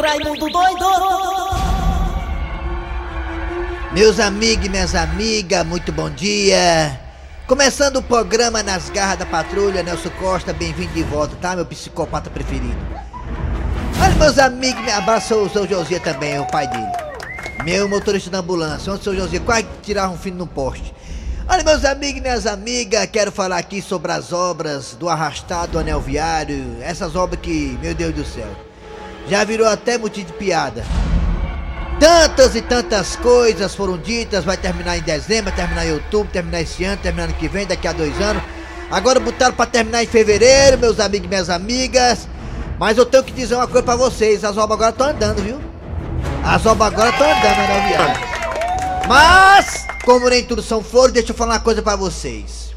Raimundo doido! Meus amigos e minhas amigas, muito bom dia. Começando o programa Nas Garras da Patrulha, Nelson Costa, bem-vindo de volta, tá? Meu psicopata preferido. Olha, meus amigos, me abraço o seu Josias também, o pai dele. Meu motorista da ambulância, onde o seu Josias quase tirar um fim no poste. Olha, meus amigos e minhas amigas, quero falar aqui sobre as obras do arrastado anel viário. Essas obras que, meu Deus do céu, já virou até motivo de piada. Tantas e tantas coisas foram ditas, vai terminar em dezembro, terminar em outubro, terminar esse ano, terminar ano que vem, daqui a dois anos. Agora botaram para terminar em fevereiro, meus amigos e minhas amigas. Mas eu tenho que dizer uma coisa para vocês, as obras agora estão andando, viu? As obras agora estão andando, né, viado? Mas, como nem tudo são flores, deixa eu falar uma coisa para vocês.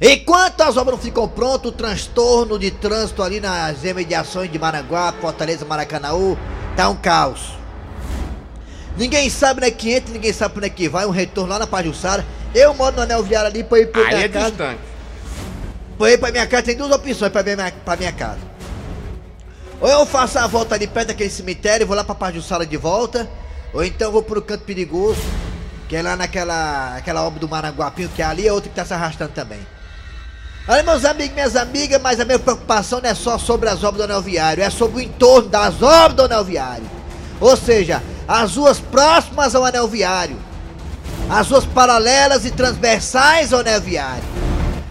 Enquanto as obras não ficam prontas, o transtorno de trânsito ali nas imediações de Maranguá, Fortaleza, Maracanaú, tá um caos. Ninguém sabe onde é que entra, ninguém sabe onde é que vai, um retorno lá na Pajussara. Eu moro no anel viário ali pra ir pra Aí minha é casa. distante. Pra ir pra minha casa tem duas opções pra, minha, pra minha casa. Ou eu faço a volta ali perto daquele cemitério, vou lá pra Pajussara de volta, ou então vou pro canto perigoso, que é lá naquela aquela obra do Maranguapinho, que é ali, é outra que tá se arrastando também. Olha, meus amigos minhas amigas, mas a minha preocupação não é só sobre as obras do anel viário, é sobre o entorno das obras do anel viário. Ou seja, as ruas próximas ao anel viário, as ruas paralelas e transversais ao anel viário.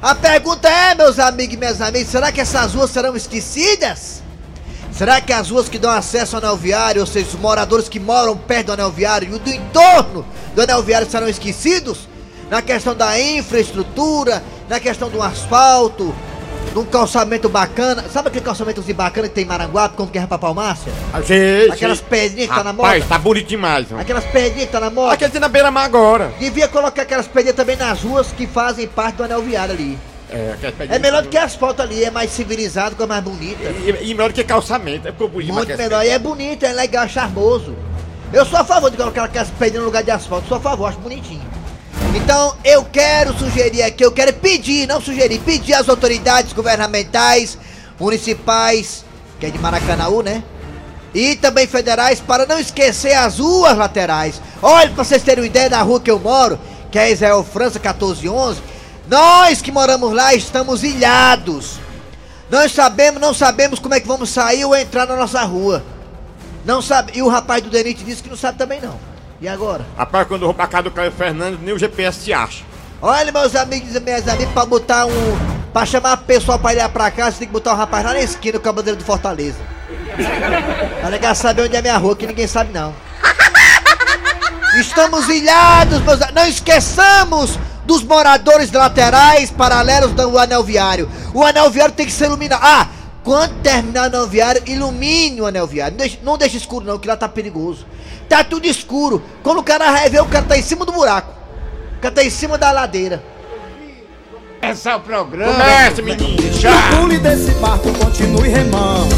A pergunta é, meus amigos e minhas amigas, será que essas ruas serão esquecidas? Será que as ruas que dão acesso ao anel viário, ou seja, os moradores que moram perto do anel viário e do entorno do anel viário serão esquecidos? Na questão da infraestrutura, na questão do asfalto, de um calçamento bacana. Sabe aquele calçamentozinho bacana que tem em Maranguape, como que é pra Palmácia? Ah, sei, Aquelas pedrinhas que tá na moda? Rapaz, tá bonito demais. ó. Aquelas pedrinhas que tá na moda? Aquele na beira-mar agora. Devia colocar aquelas pedrinhas também nas ruas que fazem parte do anel viário ali. É, É melhor do que asfalto ali, é mais civilizado, é mais bonita. E, e melhor do que calçamento. É ficou bonito Muito melhor. E é bonito, é legal, charmoso. Eu sou a favor de colocar aquelas pedras no lugar de asfalto. Sou a favor, acho bonitinho. Então eu quero sugerir aqui, eu quero pedir, não sugerir, pedir às autoridades governamentais, municipais, que é de Maracanaú, né? E também federais, para não esquecer as ruas laterais. Olha, pra vocês terem uma ideia da rua que eu moro, que é Israel França 1411, nós que moramos lá estamos ilhados. Nós sabemos, não sabemos como é que vamos sair ou entrar na nossa rua. Não sabe. E o rapaz do Denite disse que não sabe também não. E agora? Rapaz, quando eu vou pra casa do Caio Fernandes, nem o GPS se acha. Olha, meus amigos e minhas amigas, pra botar um. Pra chamar o pessoal pra ir lá pra você tem que botar um rapaz lá na esquina com a bandeira do Fortaleza. Pra negar saber onde é minha rua, que ninguém sabe não. Estamos ilhados, meus Não esqueçamos dos moradores laterais paralelos do anel viário. O anel viário tem que ser iluminado. Ah, quando terminar o anel viário, ilumine o anel viário. Não deixe, não deixe escuro não, que lá tá perigoso. Tá tudo escuro. Quando o cara vai ver, o cara tá em cima do buraco. O cara tá em cima da ladeira. Esse é o programa. Comece, menino. Já. Pule desse barco, continue remando.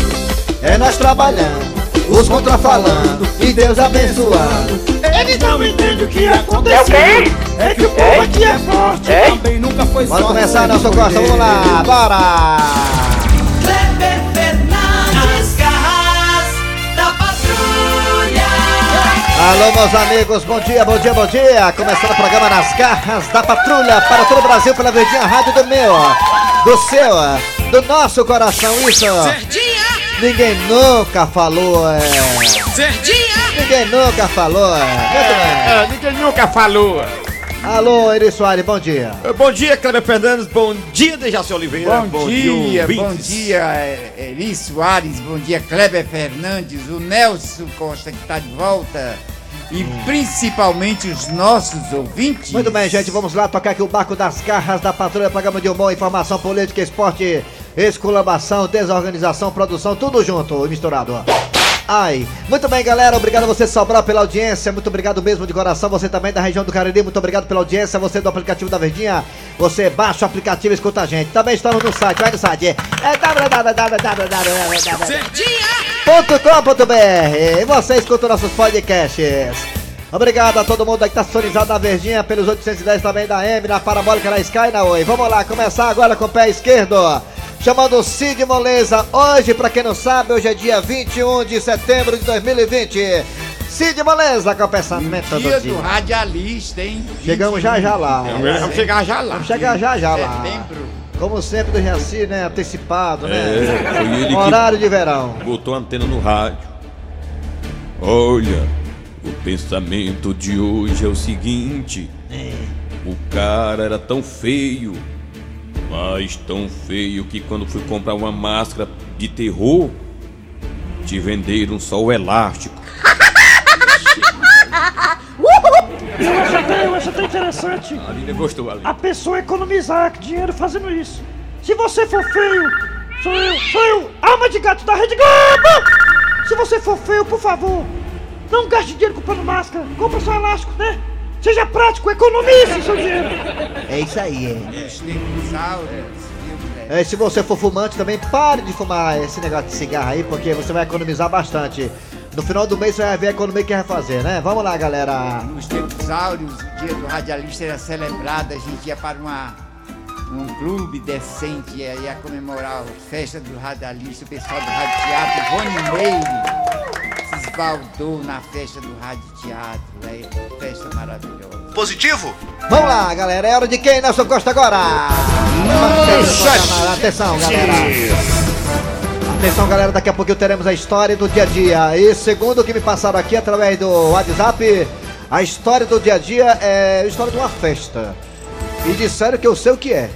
É nós trabalhando, os contrafalando e Deus abençoando. Eles não entendem o que aconteceu. É que o povo aqui é forte, também nunca foi Bora começar, Nelson foi Costa, vamos lá, bora! Alô, meus amigos, bom dia, bom dia, bom dia! Começando o programa Nas Garras da Patrulha para todo o Brasil pela Verdinha Rádio do meu, do seu, do nosso coração, isso! Ninguém nunca falou, é. Ninguém nunca falou, é. Muito bem. É, ninguém nunca falou. Alô, Eri Soares, bom dia. Bom dia, Cleber Fernandes. Bom dia, Dejaci Oliveira. Bom, dia, bom ouvintes. dia, é, Eri Soares, bom dia, Kleber Fernandes, o Nelson Costa que está de volta e principalmente os nossos ouvintes. Muito bem, gente, vamos lá tocar aqui o barco das garras da patrulha, programa de humor, informação política, esporte, esculabação, desorganização, produção, tudo junto e misturado. Ai, muito bem, galera. Obrigado a você, Sobral, pela audiência. Muito obrigado mesmo de coração. Você também da região do Cariri, muito obrigado pela audiência. Você do aplicativo da Verdinha, você baixa o aplicativo e escuta a gente. Também estamos no site, vai no site. É www.com.br. E você escuta nossos podcasts. Obrigado a todo mundo aí que tá sintonizado na Verdinha pelos 810 também da M, na Parabólica, na Sky, na Oi. Vamos lá, começar agora com o pé esquerdo. chamado Cid Moleza. Hoje, pra quem não sabe, hoje é dia 21 de setembro de 2020. Cid Moleza, com o pensamento do Dia dia. do radialista, hein? Chegamos já já lá. Vamos chegar já lá. Vamos chegar já já lá. Setembro. Como sempre do Jaci, né? Antecipado, né? É, foi ele que Horário de verão. botou a antena no rádio. Olha, o pensamento de hoje é o seguinte: o cara era tão feio, mas tão feio que quando fui comprar uma máscara de terror, te venderam só o elástico. Essa tá, essa tá interessante. A Lina gostou ali. A pessoa economizar dinheiro fazendo isso. Se você for feio, sou eu, sou eu, alma de gato da Rede Globo! Se você for feio, por favor, não gaste dinheiro comprando máscara, compra só elástico, né? Seja prático, economize seu dinheiro. É isso aí, é. Os dinossauros, viu, né? É, se você for fumante também, pare de fumar esse negócio de cigarro aí, porque você vai economizar bastante. No final do mês você vai ver a economia que vai fazer, né? Vamos lá, galera. Nos dinossauros, o dia do radialista era celebrado, a gente ia para uma, um clube decente, ia, ia comemorar a festa do radialista, o pessoal do Rádio Teatro, Rony Meire se esbaldou na festa do Rádio Teatro, é festa maravilhosa. Positivo? Vamos lá, galera. É hora de quem, Nelson Costa, agora? Atenção, Atenção, galera. Atenção, galera. Daqui a pouco teremos a história do dia a dia. E segundo o que me passaram aqui através do WhatsApp, a história do dia a dia é a história de uma festa. E disseram que eu sei o que é.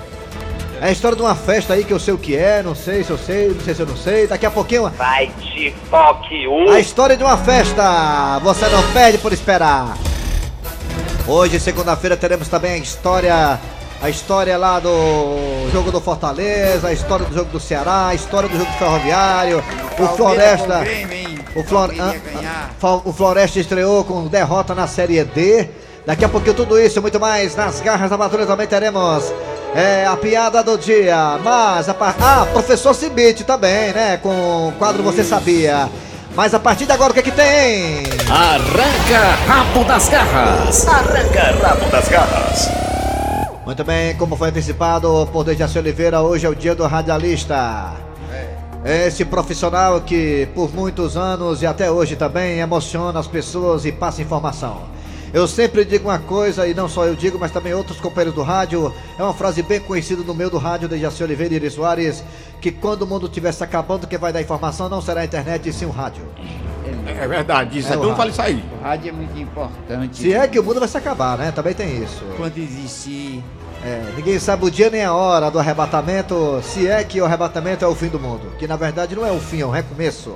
É a história de uma festa aí que eu sei o que é, não sei se eu sei, não sei se eu não sei. Daqui a pouquinho Vai de toque a história de uma festa, você não perde por esperar. Hoje, segunda-feira, teremos também a história, a história lá do jogo do Fortaleza, a história do jogo do Ceará, a história do jogo do Ferroviário, o Floresta, o, Flor, o Floresta estreou com derrota na Série D. Daqui a pouquinho tudo isso e muito mais nas garras da patrulha também teremos é, a piada do dia. Mas a par... ah, professor Cibite também, né? Com o quadro Você Sabia. Mas a partir de agora o que é que tem? Arranca rabo das garras. Arranca rabo das garras. Muito bem, como foi antecipado por Dejaci Oliveira, hoje é o dia do radialista. Esse profissional que por muitos anos e até hoje também emociona as pessoas e passa informação. Eu sempre digo uma coisa, e não só eu digo, mas também outros companheiros do rádio. É uma frase bem conhecida no meio do rádio, Dejaci Oliveira e Iris Soares, que quando o mundo estiver se acabando, quem vai dar informação não será a internet, e sim o rádio. É verdade, isso É é, o todo mundo rádio. fala isso aí. O rádio é muito importante. Se é que o mundo vai se acabar, né? Também tem isso. Quando existir. É, ninguém sabe o dia nem a hora do arrebatamento, se é que o arrebatamento é o fim do mundo. Que na verdade não é o fim, é um recomeço.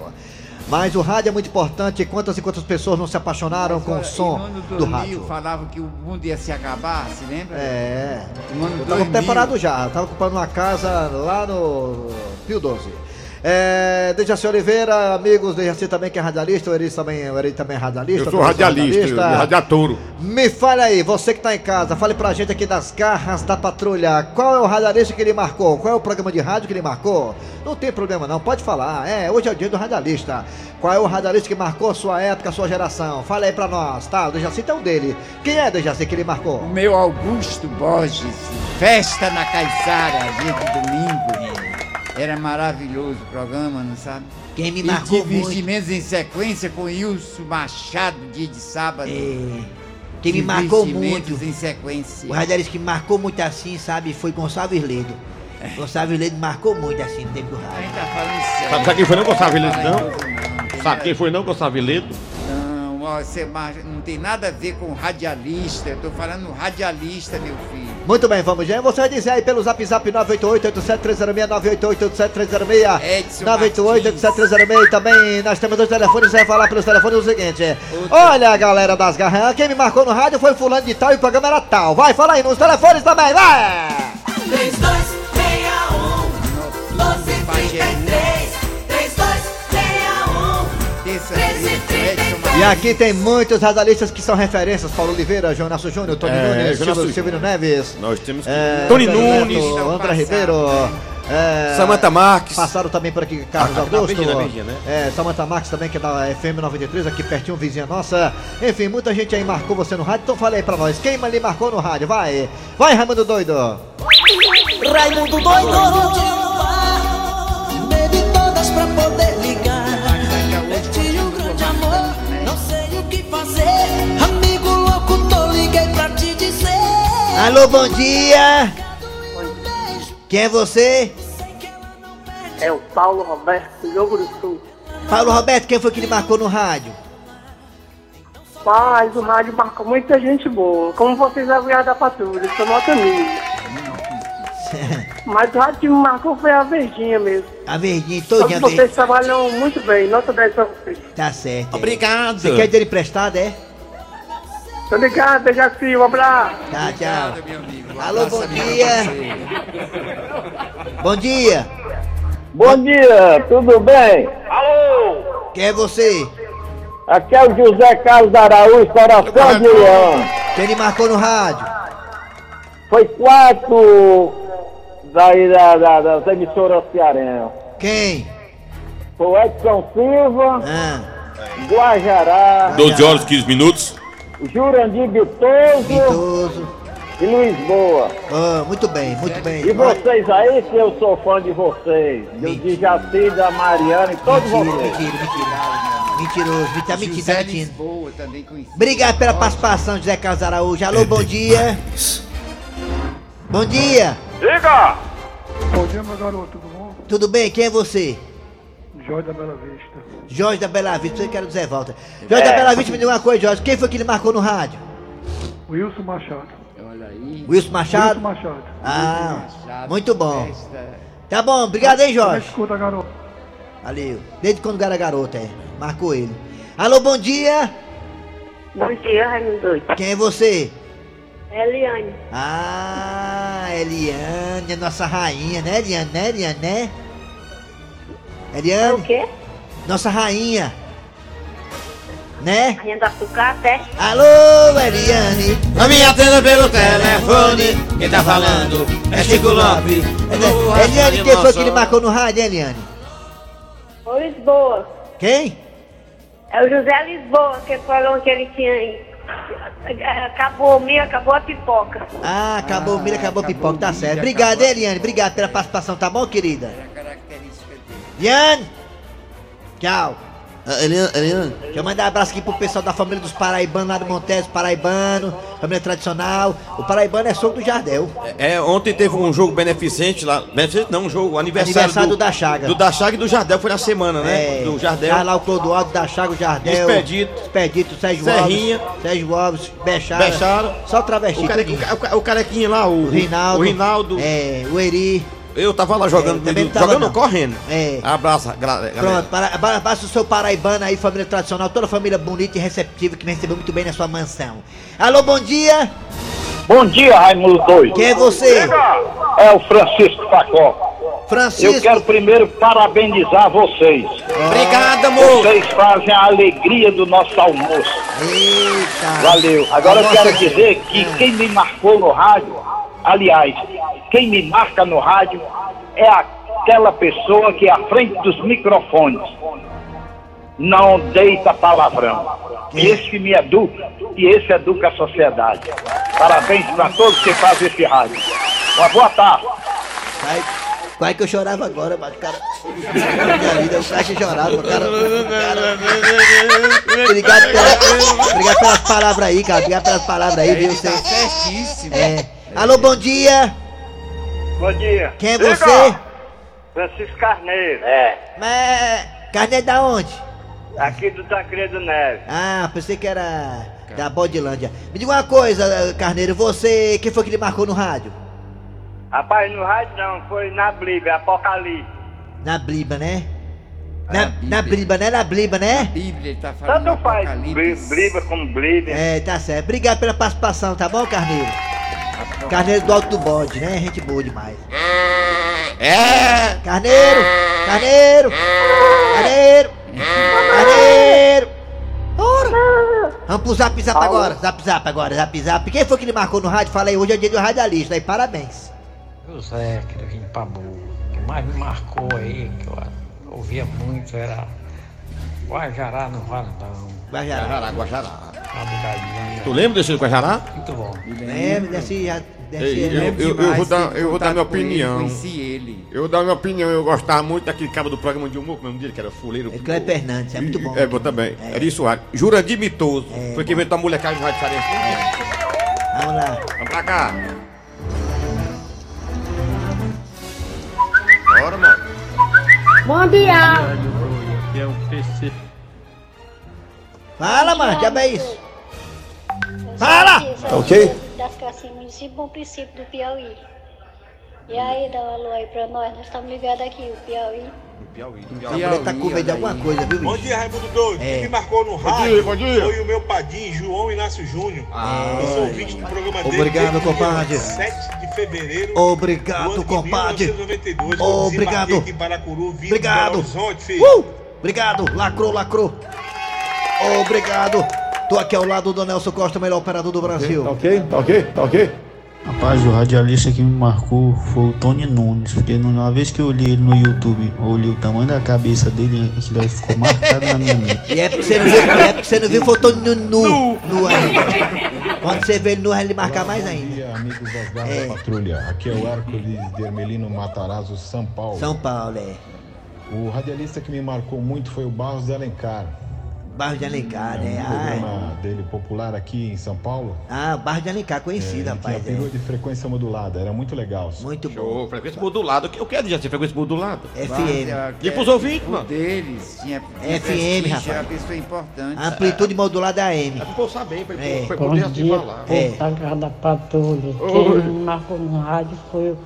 Mas o rádio é muito importante. Quantas e quantas pessoas não se apaixonaram com o som do 2000 rádio? falavam que o mundo ia se acabar, se lembra? É. Eu tava 2000. preparado já. Eu tava ocupando uma casa lá no Pio 12. É, Dejaci Oliveira, amigos, Dejaci também que é radialista, o Eri também, o Eri também é radialista. Eu sou professor radialista, eu sou radiatouro. Me fale aí, você que tá em casa, fale pra gente aqui das garras da patrulha. Qual é o radialista que ele marcou? Qual é o programa de rádio que ele marcou? Não tem problema não, pode falar. É, hoje é o dia do radialista. Qual é o radialista que marcou a sua época, a sua geração? Fala aí pra nós, tá? O Dejaci tem um dele. Quem é Dejaci que ele marcou? O meu Augusto Borges, festa na Caiçara, dia de domingo. Era maravilhoso o programa, não sabe? Quem me E marcou muito. divertimentos em sequência com Wilson Machado, dia de sábado. É, quem me marcou muito. em sequência. O radialista que marcou muito assim, sabe, foi Gonçalves Ledo. Gonçalves Ledo marcou muito assim no tempo do A rádio. gente tá falando sério. Sabe, sabe quem foi não, Gonçalves Ledo, não? não, Sabe quem foi não, Gonçalves Ledo? Não, ó, você mar- não tem nada a ver com radialista. Eu tô falando radialista, meu filho. Muito bem, vamos já. Você vai dizer aí pelo zap zap 988-87306, 988-87306, Edson 988-87306. Também nós temos dois telefones, você vai falar pelos telefones o seguinte. Olha, galera das garras, quem me marcou no rádio foi fulano de tal e o programa era tal. Vai, fala aí nos telefones também, vai! 3261 1233 3261 Terça-feira, Edson E aqui tem muitos radialistas que são referências, Paulo Oliveira, João Inácio Júnior, Tony É, Nunes, Silvio, Silvio Neves. Nós temos que. É, Tony Antônio Nunes, Neto, André passado, Ribeiro. É, Samantha Marques. Passaram também por aqui Carlos Ah, Augusto. Virgínia, Virgínia, né? É, Samantha Marques também, que é da FM 93, aqui pertinho, vizinha nossa. Enfim, muita gente aí marcou você no rádio, então fala aí pra nós. Quem ali marcou no rádio? Vai! Vai, Raimundo Doido! Raimundo doido pra poder ligar. Amigo louco, tô liguei pra te dizer. Alô, bom dia! Quem é você? É o Paulo Roberto do Jogo do Sul. Paulo Roberto, quem foi que lhe marcou no rádio? Mas o rádio marcou muita gente boa. Como vocês aviaram da patrulha, sou nota mil. Mas o rádio que me marcou foi a Verdinha mesmo. A verdinha Todos todinha vocês trabalham muito bem. Nota 10 pra vocês. Tá certo. é. Obrigado. Você quer dinheiro emprestado, é? Tô ligado, Dejaci, um abraço. Tá, tchau. Obrigado, Alô, bom dia. Bom dia. Bom dia, tudo bem? Quem é você? Aqui é o José Carlos Araújo, coração de leão. Quem lhe marcou no rádio? Foi quatro daí da, da, das emissoras cearense. Quem? Foi o Edson Silva, Ah, Guajará, 12 horas 15 minutos. Jurandir Bitoso Vitoso. e Luiz Boa. Ah, muito bem, muito bem. E vocês aí, que eu sou fã de vocês. Do Dijaci, da Mariana e todos Mentira, vocês. mentira, mentira. Mentiroso, me- tá mentindo, tá José mentindo. Lisboa, também conhecido. Obrigado pela participação, José Carlos Araújo. Alô, bom dia. Bom dia. Diga! Bom dia, meu garoto, tudo bom? Tudo bem? Quem é você? Jorge da Bela Vista. Jorge da Bela Vista, você quer dizer volta. Jorge da Bela Vista, me diga uma coisa, Jorge. Quem foi que ele marcou no rádio? Wilson Machado. Olha aí. Wilson Machado? Wilson Machado. Ah, Machado, muito bom. Tá bom, obrigado, hein, Como é Jorge. escuta, garoto? Valeu. Desde quando era garoto, é. Marcou ele. Alô, bom dia. Bom dia, Raimundo Doido. Quem é você? Eliane. Ah, Eliane, a nossa rainha, né, Eliane? Né, Eliane, né? Eliane, quê? nossa rainha. Né? Rainha da Sucata, Alô, Eliane. A minha atenda pelo telefone. Quem tá falando é Chico Lopes. É, Eliane, quem foi que ele marcou no rádio, Eliane? Ô Lisboa. Quem? É o José Lisboa que falou que ele tinha. Acabou o milho, acabou a pipoca. Ah, acabou o milho, acabou o acabou pipoca, o tá certo. Obrigado, a- hein, Eliane. Obrigado pela participação, tá bom, querida? A dele. Eliane! Tchau. Eliane, Eliane. Deixa eu mandar um abraço aqui pro pessoal da família dos Paraibanos lá do Montes, Paraibano, família tradicional. O Paraibano é sogro do Jardel. É, ontem teve um jogo beneficente lá. Beneficente não, um jogo aniversário. Aniversário do Da Chaga. Do Da Chaga e do Jardel, foi na semana, né? É, do Jardel. Tá lá o Clodoaldo, da Chaga, o Jardel. Expedito. Expedito, Sérgio Serrinha. Alves. Sérgio Alves, Bechara. Bechara. Só o travesti. O, care, o, ca- o carequinha lá, o, O Rinaldo. O Rinaldo. É, o Eri. Eu tava lá jogando. É, do- tava jogando, não. correndo. É. Abraça, galera. Pronto, para, para, passa o seu paraibano aí, família tradicional, toda família bonita e receptiva que me recebeu muito bem na sua mansão. Alô, bom dia! Bom dia, Raimundo Doido. Quem é você? É o Francisco Facó. Francisco. Eu quero primeiro parabenizar vocês. Obrigado, amor. Vocês fazem a alegria do nosso almoço. Eita! Valeu. Agora eu quero dizer que quem me marcou no rádio, aliás, quem me marca no rádio é aquela pessoa que é à frente dos microfones não deita palavrão. Esse que me educa e esse educa a sociedade. Parabéns para todos que fazem esse rádio. Uma boa tarde. Vai, vai que eu chorava agora, mas o cara. Minha vida, o que chorava, cara. cara- Obrigado, pela, obrigado pelas palavras aí, cara. Obrigado pelas palavras aí, viu? Ele tá Você- certíssimo. É. Alô, bom dia! Bom dia. Quem é você? Francisco Carneiro. Mas. Carneiro da onde? Aqui do Tancredo Neves. Ah, pensei que era da Bodilândia. Me diga uma coisa, Carneiro, você. Quem foi que lhe marcou no rádio? Rapaz, no rádio não, foi na Bíblia, Apocalipse. Na Bliba, né? Na, Bíblia. na Bliba, né? Na Bliba, né? Bíblia, ele tá falando Tanto faz. Bíblia como Bíblia. É, tá certo. Obrigado pela participação, tá bom, Carneiro? Carneiro do Alto do Bode, né? Gente boa demais. É. Carneiro! Carneiro! Carneiro! Carneiro! Ora! Vamos pro zap zap agora, zap zap agora, zap zap. Quem foi que lhe marcou no rádio? Fala aí, hoje é dia do radialista, aí parabéns. José, que eu vim pra boa. O que mais me marcou aí, que eu ouvia muito, era Guajará no Valdão. Guajará. Guajará, Guajará. Tu lembra desse do Guajará? Muito bom. Lembra desse. já- desse Ei, eu, eu- eu demais. vou dar, eu vou dar minha opinião. conheci ele. Eu vou dar minha opinião. Eu gostava muito daquele cara do programa de humor, como é dele, que era fuleiro. É Cleber Fernandes, é muito bom. É, bom também. É. Eri Soares. Jurandir Mitoso. Foi quem inventou a molecagem no Rádio Cearense. Vamos lá. Vamos pra cá. Bora, mano. Bom dia. Que é o PC. Fala, mano, já é isso. Fala! Ok. Das Cacinhas, município Bom Princípio do Piauí. E aí, dá um alô aí pra nós, nós estamos ligados aqui, o Piauí. Piauí. A mulher tá com medo de alguma coisa, viu, Bom dia, Raimundo Doido. É. Quem me marcou no Bom rádio dia, bom dia. foi o meu padrinho, João Inácio Júnior. Ah, eu sou ouvinte do programa dele. Obrigado, o compadre. 7 de fevereiro. Obrigado, compadre. 1992, Obrigado. aqui em Paracuru, vindo Obrigado. Horizonte, filho. Uh! Obrigado, lacrou, lacrou. Obrigado. Tô aqui ao lado do Nelson Costa, o melhor operador do Brasil. ok, tá ok, tá ok. Rapaz, o radialista que me marcou foi o Tony Nunes, porque uma vez que eu olhei ele no YouTube, eu olhei o tamanho da cabeça dele, aquilo aí ficou marcado na minha mente. E é porque você não viu, é porque você não viu foto nu, nu, nu ainda. Quando você vê ele nu, ele marcar mais ainda. dia, amigos das Garras É. da Patrulha. Aqui é o Hércules de Ermelino Matarazzo, São Paulo. São Paulo, é. O radialista que me marcou muito foi o Barros de Alencar. Barro de Alencar, né? Um Ah, programa dele popular aqui em São Paulo. ah, Barro de Alencar, conhecido, É, ele rapaz. tinha perua É. de frequência modulada, era muito legal. Muito bom. Show, frequência modulada. O que- é de frequência modulada? FM. E pros ouvintes, mano? deles tinha, FM, rapaz. Era uma pessoa importante. Amplitude modulada AM. É pro povo saber, pra É. pra Bom poder assim falar. É. povo da Garra da Patrulha. Oi. Quem me marcou no rádio foi o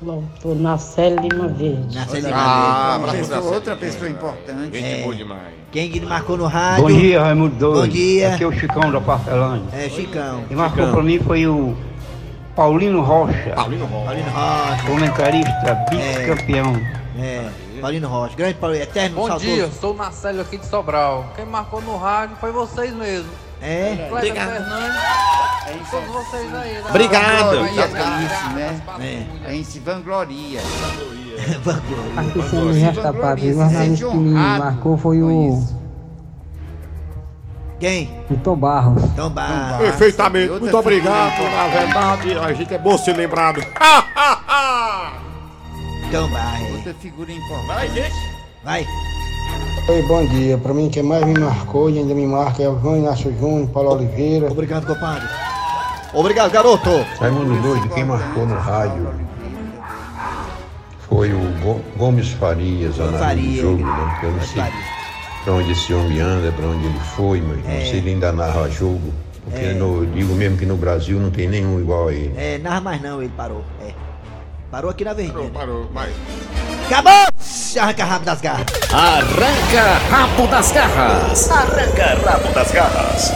doutor Nacélio Lima Verde. Nasceu Ah, Uma abraço pessoa- outra pessoa importante. Gente É. boa demais. Quem que marcou no rádio? Bom dia, Raimundo Doido. Bom dia. Aqui é o Chicão da Parcelândia. É, Chicão. Quem marcou Chicão. pra mim foi o Paulino Rocha, Paulino Rocha. Paulino Rocha. comentarista, vice-campeão. É. Paulino Rocha. Grande Paulinho, eterno Bom saudoso. dia, sou o Marcelo aqui de Sobral. Quem marcou no rádio foi vocês mesmo. É. Cleber Fernandes, todos vocês aí. da- Obrigado. Vangloria com isso, né? É. A gente se vangloria. Aqui sendo resta padre, o jornalista que me marcou foi o Quem? Vitor Barros. Então, Barros. Perfeitamente. Muito obrigado. Na verdade, a gente é bom ser lembrado. Então, vai. Outra figura importante. Vai, gente. Vai. Oi, bom dia. Pra mim, quem mais me marcou e ainda me marca é o João Inácio Júnior, Paulo Oliveira. Obrigado, compadre. Obrigado, garoto. Raimundo Doido, quem marcou no rádio foi o Go- Gomes Farias, Gomes análise do Farias. jogo, né? Eu não sei pra onde esse homem anda, pra onde ele foi, mas não sei se ele ainda narra jogo. Porque É. no- eu digo mesmo que no Brasil não tem nenhum igual a ele. É, narra mais não, ele parou. É. Parou aqui na verdinha. Parou, parou. Vai. Acabou! Arranca rabo das garras. Arranca rabo das garras. Arranca rabo das garras.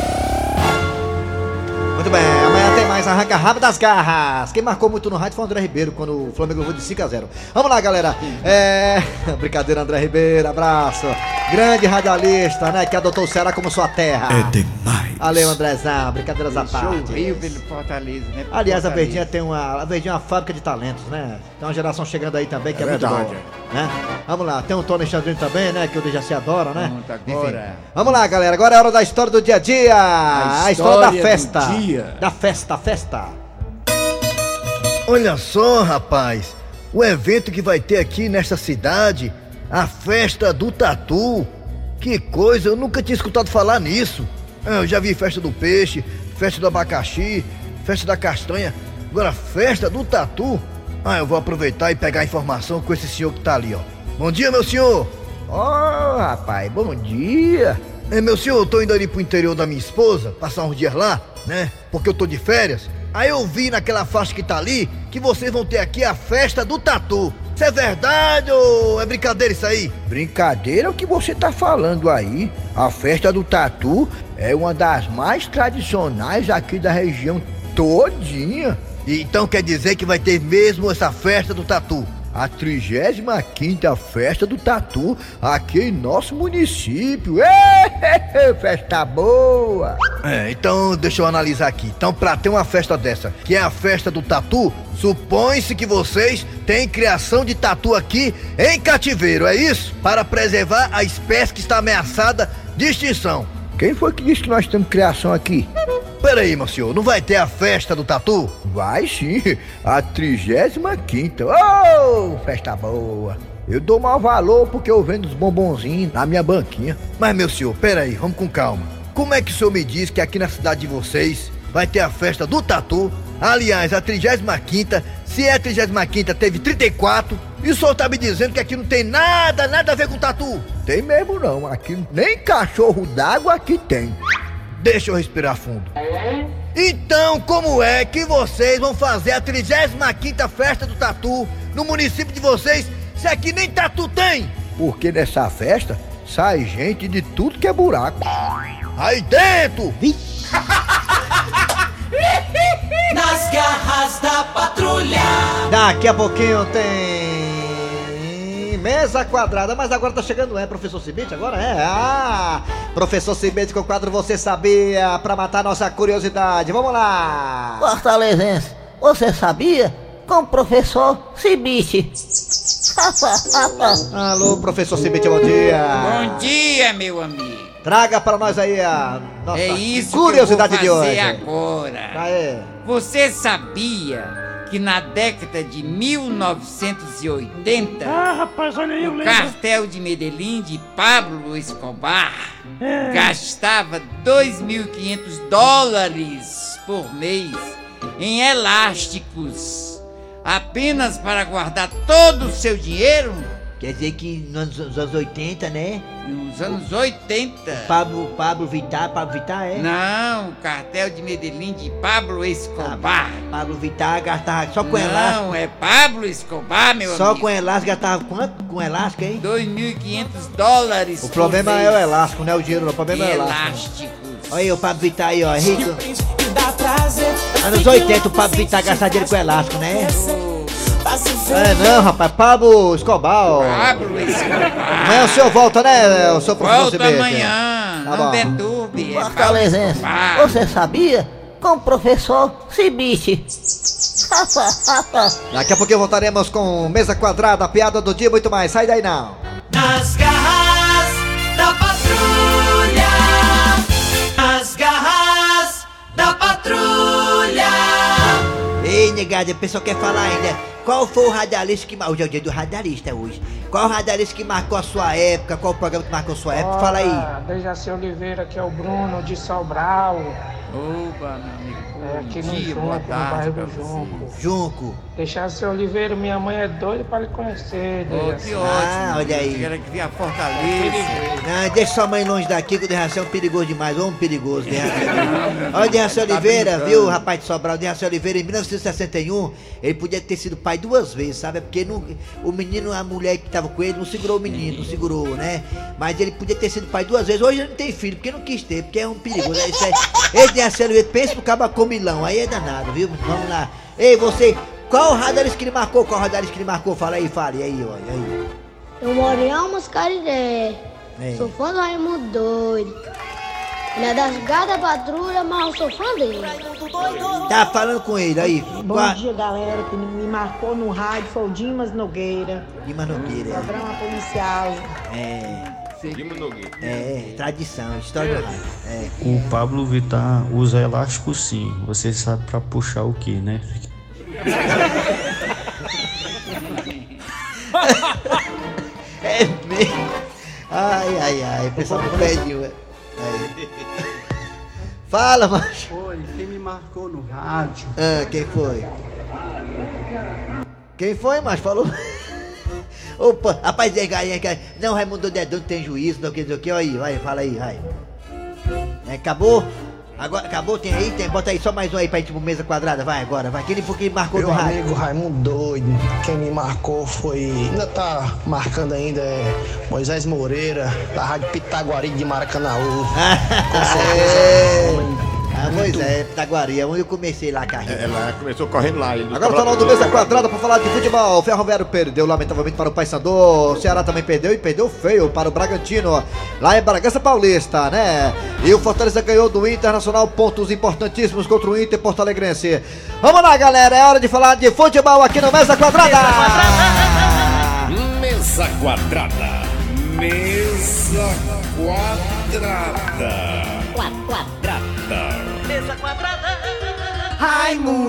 Muito bem, amanhã tem mais Arranca Rabo das Garras. Quem marcou muito no rádio foi o André Ribeiro, quando o Flamengo levou de 5 a 0 Vamos lá, galera. É. Brincadeira, André Ribeiro, abraço. Grande radialista, né? Que adotou o Ceará como sua terra. É demais. Valeu, Andrezão. Brincadeiras à Show parte. Rio pelo Fortaleza, né? Aliás, a Fortaleza. Verdinha tem uma. A Verdinha é uma fábrica de talentos, né? Tem uma geração chegando aí também que é, É muito verdade. boa. Né? Vamos lá, tem o Tony Alexandrino também, né? Que o Dejaci adora, né? Pronto, agora. Enfim. Vamos lá, galera. Agora é a hora da história do dia a dia. A, história, da história do festa. Dia. Da festa, festa. Olha só, rapaz, o evento que vai ter aqui nesta cidade, a festa do tatu. Que coisa, eu nunca tinha escutado falar nisso. Ah, Eu já vi festa do peixe, festa do abacaxi, festa da castanha. Agora, festa do tatu. Ah, eu vou aproveitar e pegar a informação com esse senhor que tá ali, ó. Bom dia, meu senhor. Ó, rapaz, bom dia. É, meu senhor, eu tô indo ali pro interior da minha esposa, passar uns dias lá, né? Porque eu tô de férias. Aí eu vi naquela faixa que tá ali que vocês vão ter aqui a festa do tatu. Isso é verdade ou é brincadeira isso aí? Brincadeira é o que você tá falando aí. A festa do tatu é uma das mais tradicionais aqui da região todinha. Então quer dizer que vai ter mesmo essa festa do tatu? A 35 festa do tatu aqui em nosso município. Ê, festa boa! É, então deixa eu analisar aqui. Então, pra ter uma festa dessa, que é a festa do tatu, supõe-se que vocês têm criação de tatu aqui em cativeiro, é isso? Para preservar a espécie que está ameaçada de extinção. Quem foi que disse que nós temos criação aqui? Peraí, meu senhor, não vai ter a festa do tatu? Vai sim, a 35 Ô, festa boa. Eu dou mau valor porque eu vendo os bombonzinhos na minha banquinha. Mas, meu senhor, peraí, vamos com calma. Como é que o senhor me diz que aqui na cidade de vocês vai ter a festa do tatu? Aliás, a 35 se é a 35 teve 34, e o senhor tá me dizendo que aqui não tem nada, nada a ver com tatu? Tem mesmo não, aqui nem cachorro d'água aqui tem. Deixa eu respirar fundo. Então, como é que vocês vão fazer a 35 festa do tatu no município de vocês se aqui nem tatu tem? Porque nessa festa sai gente de tudo que é buraco. Aí dentro! Nas garras da patrulha. Daqui a pouquinho tem mesa quadrada, mas agora tá chegando, é, professor Cibite? Agora é? Ah, professor Cibite com o quadro Você Sabia, pra matar nossa curiosidade. Vamos lá! Fortalezense, você sabia? Com o professor Cibite. Alô, professor Cibite, bom dia! Bom dia, meu amigo. Traga para nós aí a nossa é isso curiosidade que eu vou fazer de hoje. agora. Aê. Você sabia que na década de 1980 Ah, rapaz, aí, o cartel de Medellín de Pablo Escobar É. gastava 2.500 dólares por mês em elásticos apenas para guardar todo o seu dinheiro Quer dizer que nos nos anos 80, né? nos anos 80. Pablo, Pablo Vittar, Pablo Vittar é? Não, o cartel de Medellín de Pablo Escobar. Pablo Vittar gastava só com elástico. Não, é Pablo Escobar, meu Só amigo. com elástico gastava quanto? Com elástico, hein? 2.500 dólares. O problema por é o elástico, não é o dinheiro. O problema é o elástico. Elásticos. Olha aí o Pablo Vittar aí, ó, é rico. Anos 80 o Pablo Vittar gastava dinheiro com elástico, né? É não, rapaz, Pablo Escobar. Pablo Escobar. Amanhã o senhor volta, né, o seu professor Volta Cibete? amanhã, Tá não bom. perturbe. É Fortalezense, você sabia? Com o professor Cibite. Daqui a pouquinho voltaremos com mesa quadrada, piada do dia e muito mais. Sai daí não. Nas garras da patrulha. Nas garras da patrulha. Ei, negada, o pessoal quer falar ainda. Qual foi o radialista que? Hoje é o dia do radialista hoje. Qual radialista que marcou a sua época? Qual o programa que marcou a sua época? Fala aí. Dejaci Oliveira, que é o Bruno de Sobral. Opa, meu amigo. É aqui no dia, Junco, boa no tarde bairro pra do. Junco. Junco. Dejaci Oliveira, minha mãe é doida para lhe conhecer. Oh, que ótimo. Ah, olha aí. Quero que via Fortaleza. Não, deixa sua mãe longe daqui que o Derraci é um perigoso demais. Homem perigoso, Derraci. Olha o Derraci Tá Oliveira, brincando. viu, rapaz de Sobral? O Derraci Oliveira, em 1961, ele podia ter sido pai duas vezes, sabe? É porque não- o menino, a mulher que tava com ele, não segurou o menino, não segurou, né? Mas ele podia ter sido pai duas vezes. Hoje ele não tem filho, porque não quis ter, porque é um perigoso. Isso é, esse Derraci Oliveira, pensa pro cabo comilão, aí é danado, viu? Vamos lá. Ei, você, qual radares que ele marcou? Qual radares que ele marcou? Fala aí, fale aí, olha aí. Eu moro em Almas Cariré. É. Sou fã do Raimundo Doido. Ele é das garras da patrulha, mas eu sou fã dele. Tá falando com ele aí. Bom Qua- dia, galera. Que me marcou no rádio foi o Dimas Nogueira. Dimas Nogueira, é. Programa policial. É. É, tradição, história do rádio. É. O Pablo Vittar usa elástico sim. Você sabe pra puxar o que, né? É mesmo. Ai, ai, ai, o pessoal ué. Aí. Fala, macho. Foi, quem me marcou no rádio. Ah, quem foi? Quem foi, macho? Falou. Opa, rapaz, é, é, é, não, Raimundo Dedão tem juízo, não, que, não, que, aí, vai, fala aí, vai. É, acabou? Agora, acabou, tem aí? Tem, bota aí só mais um aí pra gente pro mesa quadrada, vai agora, vai. Quem foi que marcou Meu no rádio? amigo Raimundo Doido, quem me marcou foi. Ainda tá marcando ainda é Moisés Moreira, da Rádio Pitaguari de Maracanaú. Com certeza. Ah, pois é, Pitaguari, é onde eu comecei lá a carreira. Ela começou correndo lá. Ele Agora o final do mesa quadrada para falar de futebol. O Ferroviário perdeu lamentavelmente para o Paysandu. O Ceará também perdeu e perdeu feio para o Bragantino. Lá em Bragança Paulista, né? E o Fortaleza ganhou do Internacional pontos importantíssimos contra o Inter Porto Alegrense. Vamos lá, galera. É hora de falar de futebol aqui no Mesa Quadrada. Mesa quadrada. Mesa quadrada. Quadrada. Mesa quadrada. Raimundico!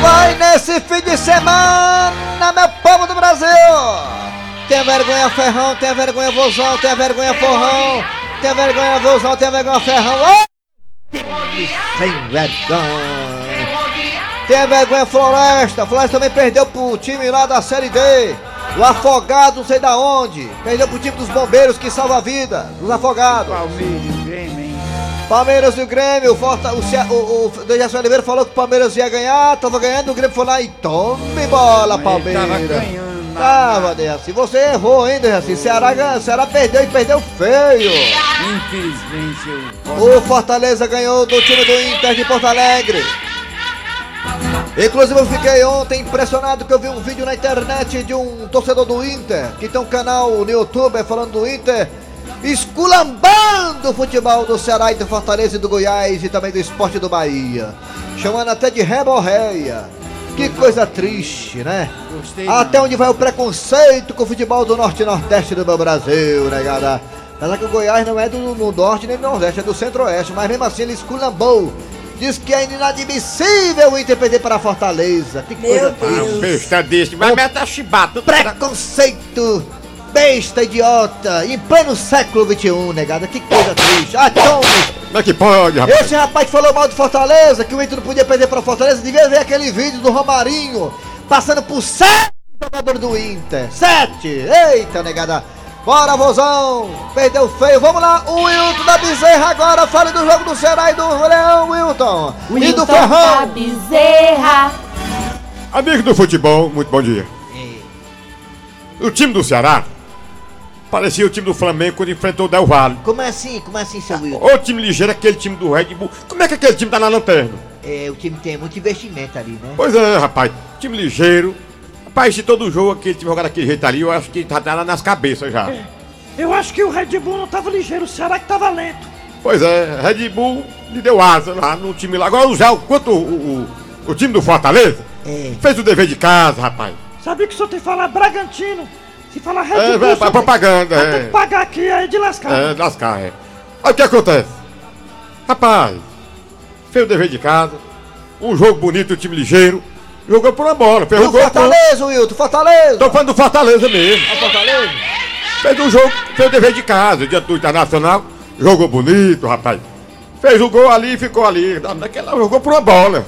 Vai nesse fim de semana, meu povo do Brasil! Tenha vergonha, ferrão, tenha vergonha, vozão, tenha vergonha, forrão, tenha vergonha, vozão, tenha vergonha, ferrão. Sem vergonha! Tenha vergonha, Floresta! Floresta também perdeu pro time lá da Série D. O Afogado, não sei da onde. Perdeu pro time dos bombeiros que salva a vida. Dos afogados. Palmeiras? Palmeiras e o Grêmio, Forta, o, Ce- o, o Dejaci Oliveira falou que o Palmeiras ia ganhar, tava ganhando, o Grêmio foi lá e tome bola, Palmeiras. ele tava ganhando, Tava, Dejaci, você errou, hein, Dejaci? Ceará, Ceará perdeu e perdeu feio. Infelizmente eu. O Fortaleza ganhou do time do Inter de Porto Alegre. Inclusive eu fiquei ontem impressionado que eu vi um vídeo na internet de um torcedor do Inter, que tem um canal no YouTube falando do Inter, esculambando o futebol do Ceará e do Fortaleza e do Goiás e também do esporte do Bahia. Chamando até de reborreia. Que coisa triste, né? Gostei. Até onde vai o preconceito com o futebol do Norte e Nordeste do meu Brasil, negada? Apesar que o Goiás não é do, no Norte nem do Nordeste, é do Centro-Oeste, mas mesmo assim ele esculambou. Diz que é inadmissível o Inter perder para a Fortaleza. Que coisa Ah, um triste. besta desse, vai meter chibata. Preconceito! Besta idiota! Em pleno século XXI, negada. Que coisa triste. Ah, tome! Como é que pode, rapaz? Esse rapaz que falou mal do Fortaleza, que o Inter não podia perder para o Fortaleza, devia ver aquele vídeo do Romarinho passando por sete jogadores do Inter. Sete! Eita, negada! Bora, vozão! Perdeu feio. Vamos lá, o Wilton da Bezerra agora. Fale do jogo do Ceará e do Leão, Wilton. e do Ferrão. Bezerra. Amigo do futebol, muito bom dia. O time do Ceará parecia o time do Flamengo quando enfrentou o Del Valle. Como assim? Como assim, seu Wilton? O time ligeiro, aquele time do Red Bull. Como é que aquele time tá na lanterna? É, o time tem muito investimento ali, né? Pois é, rapaz. Time ligeiro. Rapaz, se todo jogo aquele time jogar daquele jeito ali, eu acho que tá tá nas cabeças já. Eu acho que o Red Bull não tava ligeiro, o Ceará que tava lento. Pois é, Red Bull lhe deu asa lá no time lá. Agora o Zé, quanto o, o, o time do Fortaleza fez o dever de casa, rapaz. Sabia que só tem que falar Bragantino. Se falar Red É, Bull, é, só pra propaganda, é. ter que pagar aqui aí de lascar. É, lascar, é. Olha o que acontece. Rapaz, fez o dever de casa. Um jogo bonito, o time ligeiro. Jogou por uma bola, fez o Do gol. Fortaleza, Wilton, Fortaleza. Tô falando do Fortaleza mesmo. É Fortaleza? Fez um jogo, fez o dever de casa, diante do Internacional. Jogou bonito, rapaz. Fez o gol ali e ficou ali. Naquela, jogou por uma bola.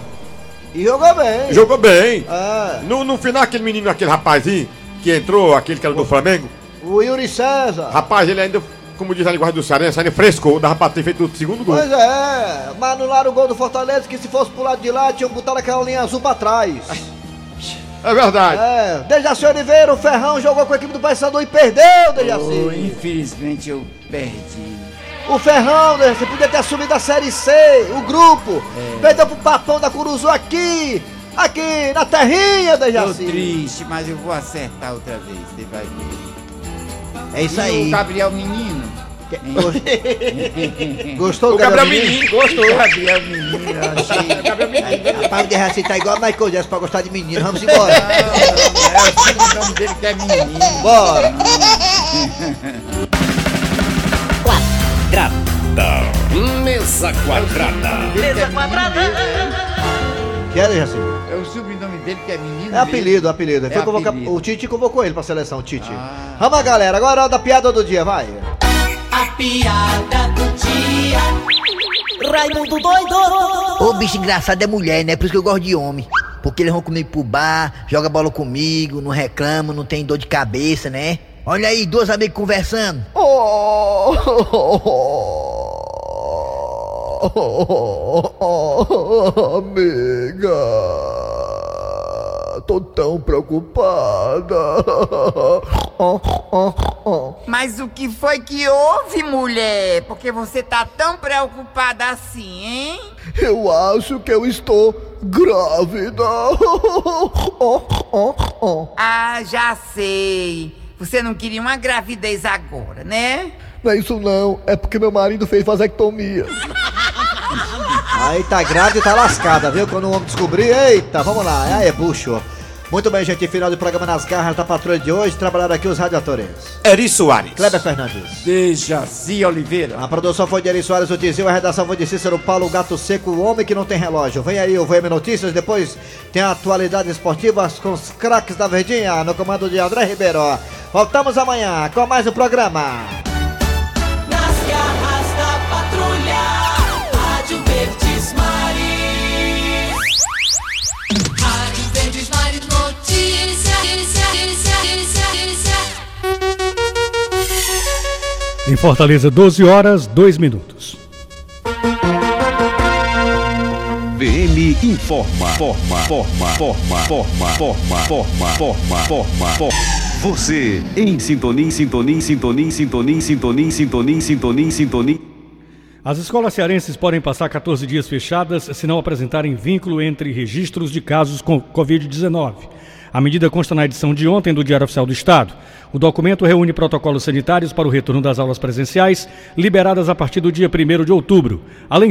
E jogou bem. Jogou bem. É. No, no final, aquele menino, aquele rapazinho que entrou, aquele que era do Flamengo. O Yuri César. Rapaz, ele ainda, como diz a linguagem do Cearense, ainda frescou. Dava pra ter feito o segundo gol. Pois é, mas anularam o gol do Fortaleza, que se fosse pro lado de lá, tinham botado aquela linha azul pra trás. É verdade. É, Dejaci Oliveira, o Ferrão jogou com a equipe do Paysandu e perdeu, Dejaci. Oh, infelizmente eu perdi. O Ferrão, Dejaci, podia ter assumido a Série C, o grupo. Perdeu pro Papão da Curuzu aqui, aqui, na terrinha, Tô Dejaci. triste, mas eu vou acertar outra vez, você vai ver. É isso E aí. O Gabriel Menino? Gostou, O Gabriel Menino? Menino, gostou. Gabriel Menino, achei. Rapaz, o Dejaci tá igual a Michael Jackson pra gostar de menino. Vamos embora. É o nome dele que é menino. Bora. Quadrada. Mesa quadrada. Mesa quadrada. Que é, Dejaci? É o sobrenome dele que é menino. É apelido, apelido. É Foi convocar- apelido. O Tite convocou ele pra seleção, o Tite. Vamos lá, galera. Agora é a hora da piada do dia, vai. A piada do dia. Raimundo doido. Ô, bicho engraçado é mulher, né? Por isso que eu gosto de homem. Porque eles vão comigo pro bar, joga bola comigo, não reclamam, não tem dor de cabeça, né? Olha aí, duas amigas conversando. Amiga, tô tão preocupada. Mas o que foi que houve, mulher? Porque você tá tão preocupada assim, hein? Eu acho que eu estou grávida. Ah, já sei. Você não queria uma gravidez agora, né? Não é isso não, é porque meu marido fez vasectomia. Aí tá grávida e tá lascada, viu? Quando o homem descobrir, eita, vamos lá. Aí é bucho. Muito bem, gente, final do programa nas garras da patrulha de hoje. Trabalharam aqui os radiadores. Eri Soares. Kleber Fernandes. Dejaci Oliveira. A produção foi de Eri Soares, o Dizil, a redação foi de Cícero Paulo, o Gato Seco, o homem que não tem relógio. Vem aí o VM Notícias, depois tem a atualidade esportiva com os craques da Verdinha, no comando de André Ribeiro. Voltamos amanhã com mais um programa. Em Fortaleza, 12 horas, 2 minutos. VM informa. Forma, forma, forma, forma, forma, forma, forma, forma, forma. Você em sintonia, sintonia, sintonia, sintonia, sintonia, sintonia, sintonia, sintonia. As escolas cearenses podem passar 14 dias fechadas se não apresentarem vínculo entre registros de casos com Covid-19. A medida consta na edição de ontem do Diário Oficial do Estado. O documento reúne protocolos sanitários para o retorno das aulas presenciais, liberadas a partir do dia 1 de outubro. Além